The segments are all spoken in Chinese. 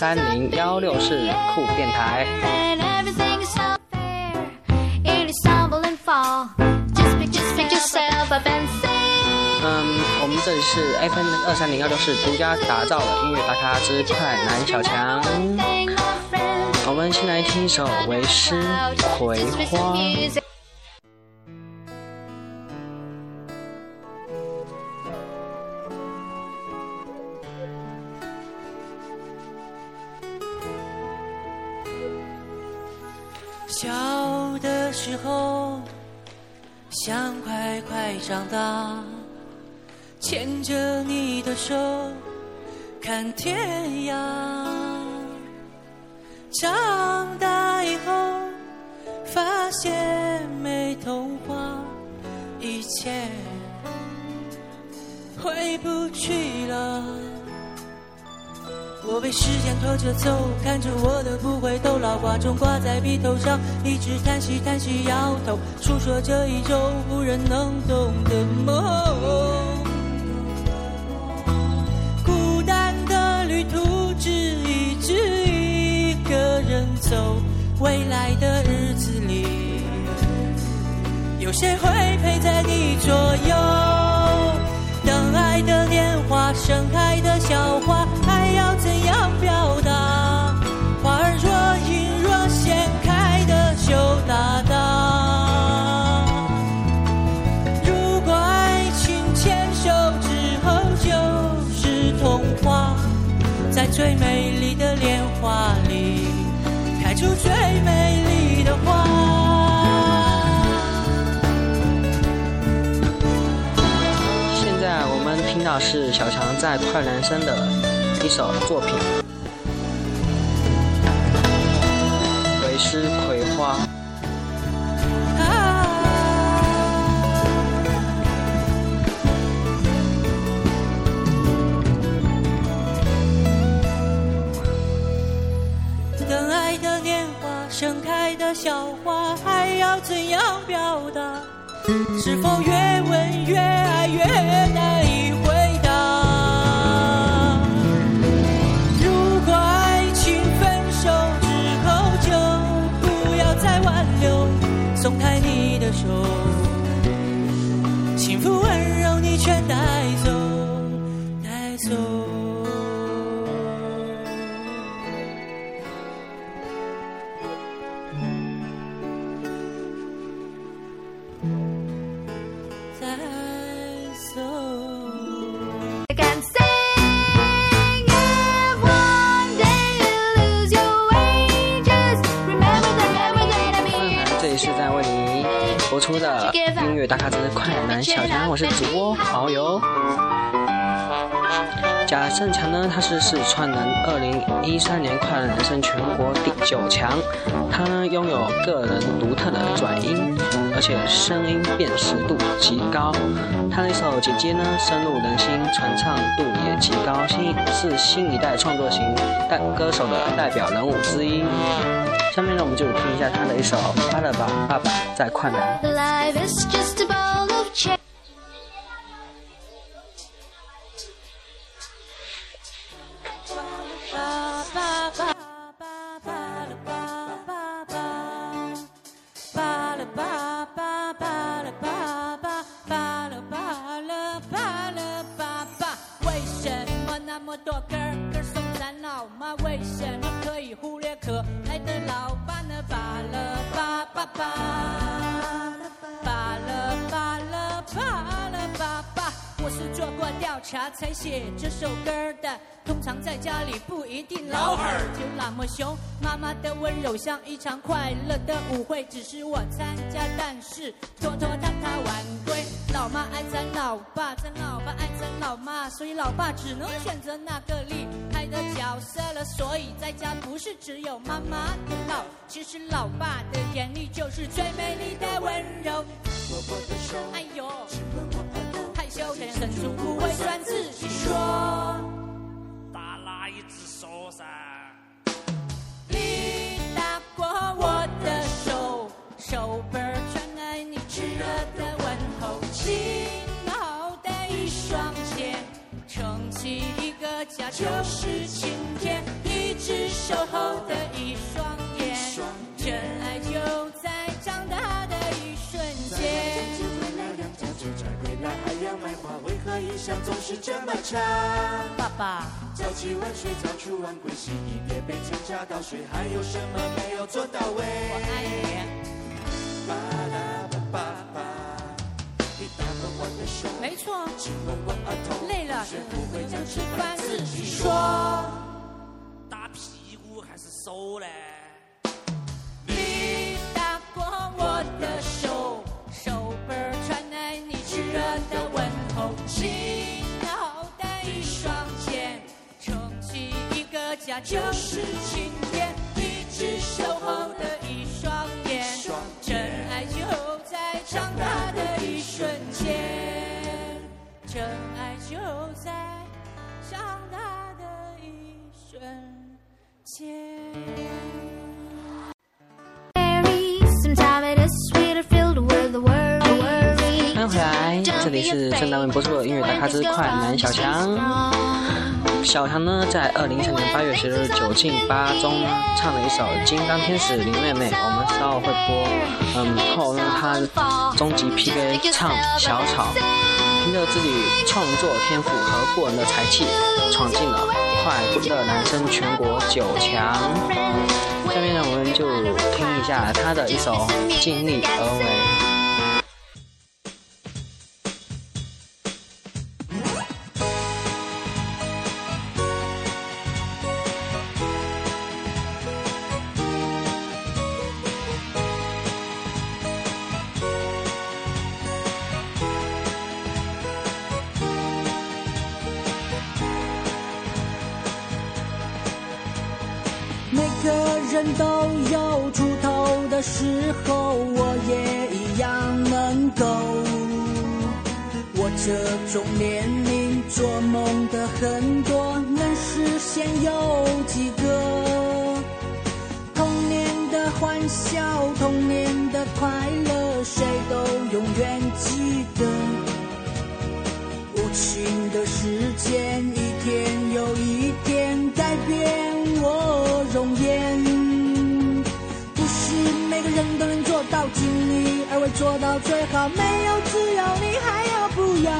三零幺六四酷电台。嗯，我们这里是 FM 二三零幺六四独家打造的音乐大咖之快男小强。我们先来听一首《为师葵花》。想快快长大，牵着你的手，看天涯。长大以后，发现没童话，一切回不去了。我被时间拖着走，看着我的不回头，老挂钟挂在鼻头上，一直叹息叹息摇头，诉说着一种无人能懂的梦。孤单的旅途，只一直一个人走，未来的日子里，有谁会陪在你左右？等爱的电话，盛开的笑在。最美丽的莲花里，开出最美丽的花。现在我们听到是小强在快男生的一首作品《为师葵花》。笑话还要怎样表达？是否越问越爱越难出的音乐大咖之快男小强，我是主播遨游。贾正强呢，他是四川人，二零一三年快乐男声全国第九强。他呢拥有个人独特的转音，而且声音辨识度极高。他那首《姐姐》呢深入人心，传唱度也极高，新是新一代创作型代歌手的代表人物之一。下面呢，我们就听一下他的一首《快乐吧爸爸在快男》。查才写这首歌的，通常在家里不一定老二就那么凶。妈妈的温柔像一场快乐的舞会，只是我参加，但是拖拖沓沓晚归。老妈爱赞老爸，赞老爸爱赞老妈，所以老爸只能选择那个厉害的角色了。所以在家不是只有妈妈的老，其实老爸的眼里就是最美丽的温柔。哎呦。伸生从不会算自己说打哪一只说噻你打过我的手手背传来你炙热的问候轻脑袋一双肩撑起一个家就是晴天一直守候的这么长。爸爸，早起晚睡早出晚归，洗衣叠被掺加倒水，还有什么没有做到位？我爱你。巴拉巴巴巴，你打了我的手，没错，亲吻我额头，累了学不会讲吃吃饭饭自自己说。打屁股还是手嘞？家就是晴天，一直守候的一双眼，真爱就在长大的一瞬间，真爱就在长大的一瞬间。欢迎回来，这里是正当为播出的音乐大咖之快男小强。小唐呢，在二零一三年八月十日九进八中唱了一首《金刚天使林妹妹》，我们稍后会播。嗯，后呢，他终极 PK 唱小草，凭着自己创作天赋和过人的才气，闯进了快乐男生全国九强。下面呢，我们就听一下他的一首《尽力而为》。每个人都有出头的时候，我也一样能够。我这种年龄做梦的很多，能实现有几个？童年的欢笑，童年的快乐，谁都永远记得。无情的时间，一天又一天改变做到最好。没有自由，你还要不要？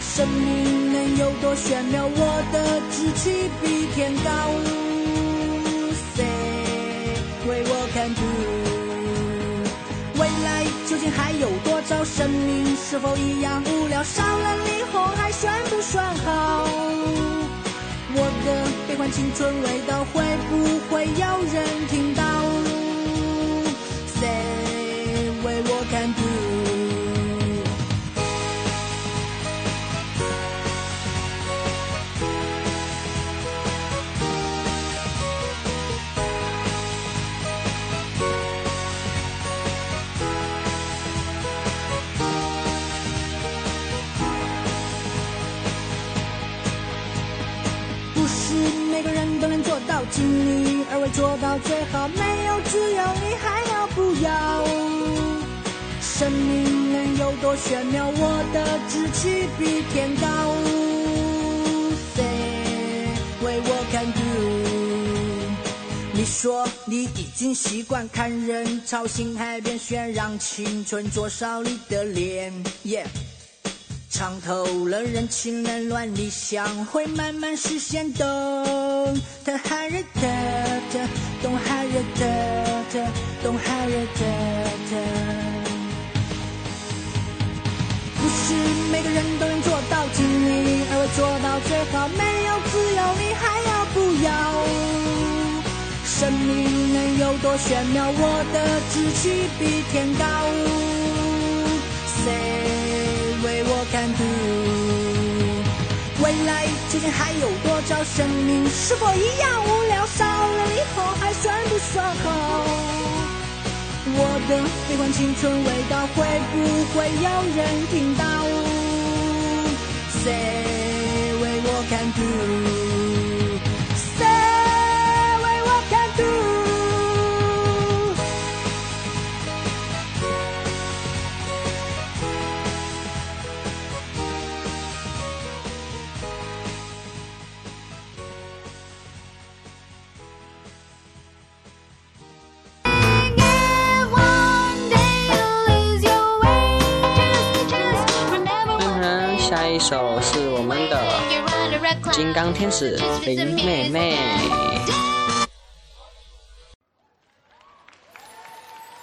生命能有多玄妙？我的志气比天高。Say 为我看 do。未来究竟还有多少？生命是否一样无聊？少了离后还算不算好？我的悲欢青春味道会不会有人听到尽力而为，做到最好。没有自由，你还要不要？生命能有多玄妙？我的志气比天高。Say 为我看 do。你说你已经习惯看人潮，心海边旋，让青春灼烧你的脸。Yeah。尝透了人情冷暖，理想会慢慢实现的。的哈日的的，东哈日的的，东哈日的的。不是每个人都能做到尽力而为，做到最好。没有自由，你还要不要？生命能有多玄妙？我的志气比天高。Say 为我看 do。未来究竟还有找？生命是否一样无聊？少了以后还算不算好？我的悲欢青春味道会不会有人听到谁为我看 do。首是我们的金刚天使林妹妹。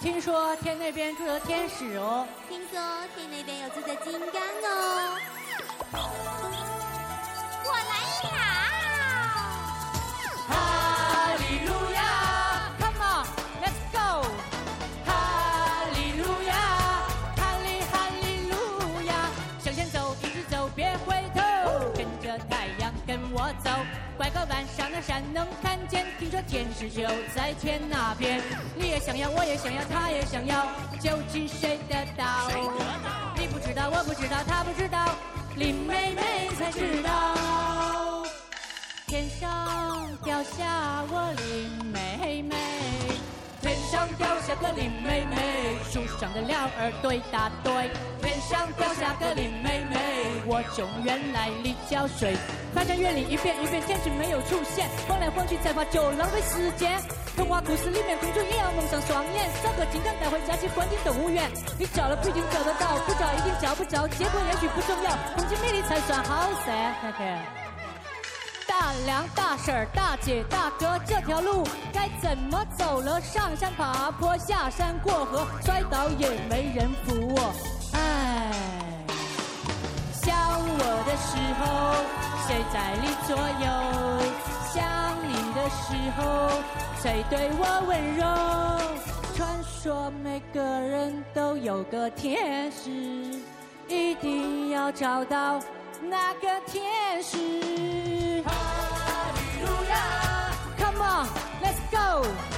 听说天那边住着天使哦，听说天那边有住着金刚哦，我走，拐个弯上了山能看见，听说天使就在天那边，你也想要，我也想要，他也想要，究竟谁得到？你不知道，我不知道，他不知道，林妹妹才知道。天上掉下我林妹妹，天上掉下个林妹妹，树上的鸟儿对答对。天上掉下个林妹妹，我就原来里浇水。发现园里一遍一遍，天使没有出现，晃来晃去才发就浪费时间。童话故事里面公主也要蒙上双眼，找个金刚带回家去关进动物园。你找了不一定找得到，不找一定找不着，结果也许不重要，风景美丽才算好噻。嘿嘿。大梁、大婶、大姐、大哥，这条路该怎么走了？上山爬坡，下山过河，摔倒也没人扶我。我的时候，谁在你左右？想你的时候，谁对我温柔？传说每个人都有个天使，一定要找到那个天使。哈利路亚，Come on，Let's go。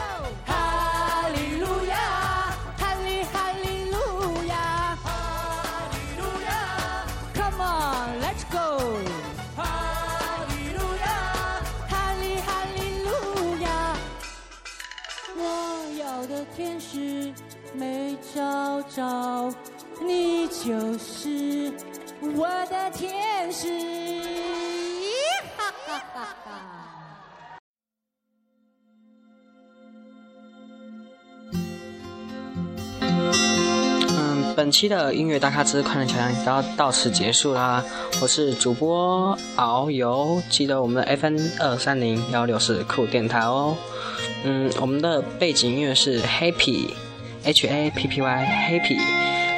我要的天使没找着，你就是我的天使。嗯，本期的音乐大咖之快乐桥梁要到此结束啦。我是主播遨游，记得我们的 FM 二三零幺六四酷电台哦。嗯，我们的背景音乐是 Happy，H A P P Y Happy。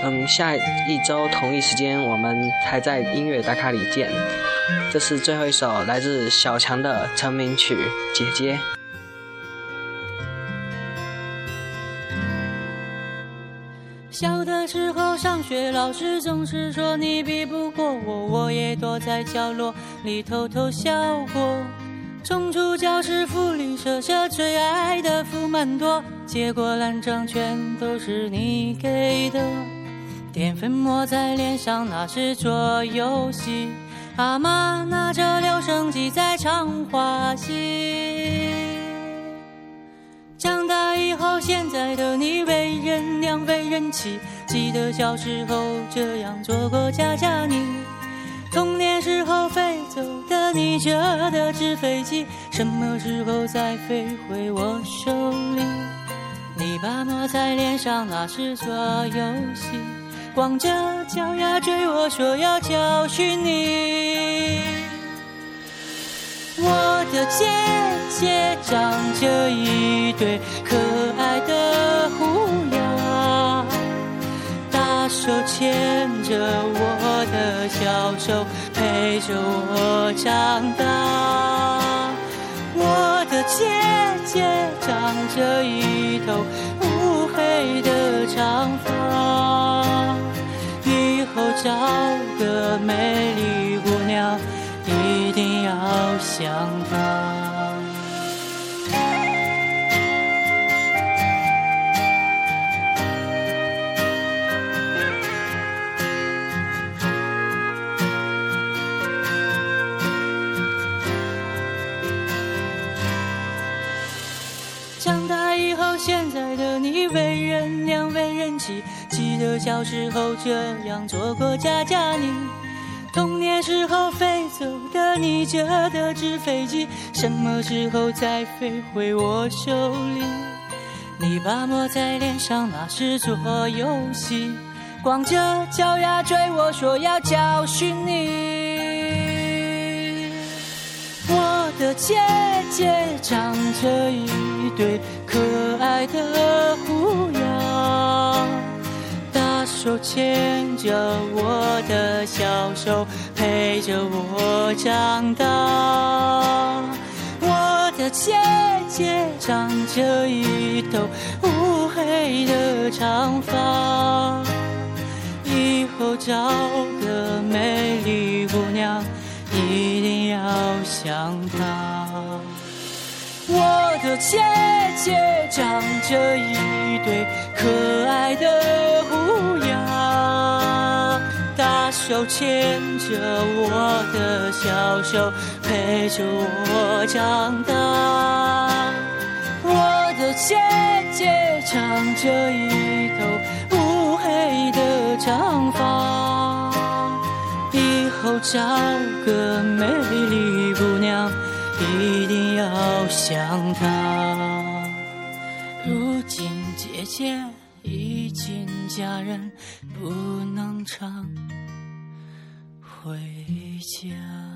嗯，下一周同一时间我们还在音乐打卡里见。这是最后一首来自小强的成名曲《姐姐》。小的时候上学，老师总是说你比不过我，我也躲在角落里偷偷笑过。冲出教室，福利社下最爱的福满多，结果烂账全都是你给的。淀粉抹在脸上，那是做游戏。阿妈拿着留声机在唱花戏。长大以后，现在的你为人娘为人妻，记得小时候这样做过家家你。时候飞走的你折的纸飞机，什么时候再飞回我手里？你把抹在脸上，那是做游戏，光着脚丫追我说要教训你。我的姐姐长着一对可爱的虎牙，大手牵着我的小手，陪着我长大。我的姐姐长着一头乌黑的长发，以后找个美丽姑娘。一定要相伴。做过家家你。童年时候飞走的你折的纸飞机，什么时候再飞回我手里？你把抹在脸上，那是做游戏。光着脚丫追我说要教训你。我的姐姐长着一对可爱的虎牙，手牵着我的小手，陪着我长大。我的姐姐长着一头乌黑的长发，以后找个美丽姑娘。一定要像她。我的姐姐长着一对可爱的虎牙，大手牵着我的小手，陪着我长大。我的姐姐长着一头乌黑的长发。以后找个美丽姑娘，一定要想他。如今姐姐已经嫁人，不能常回家。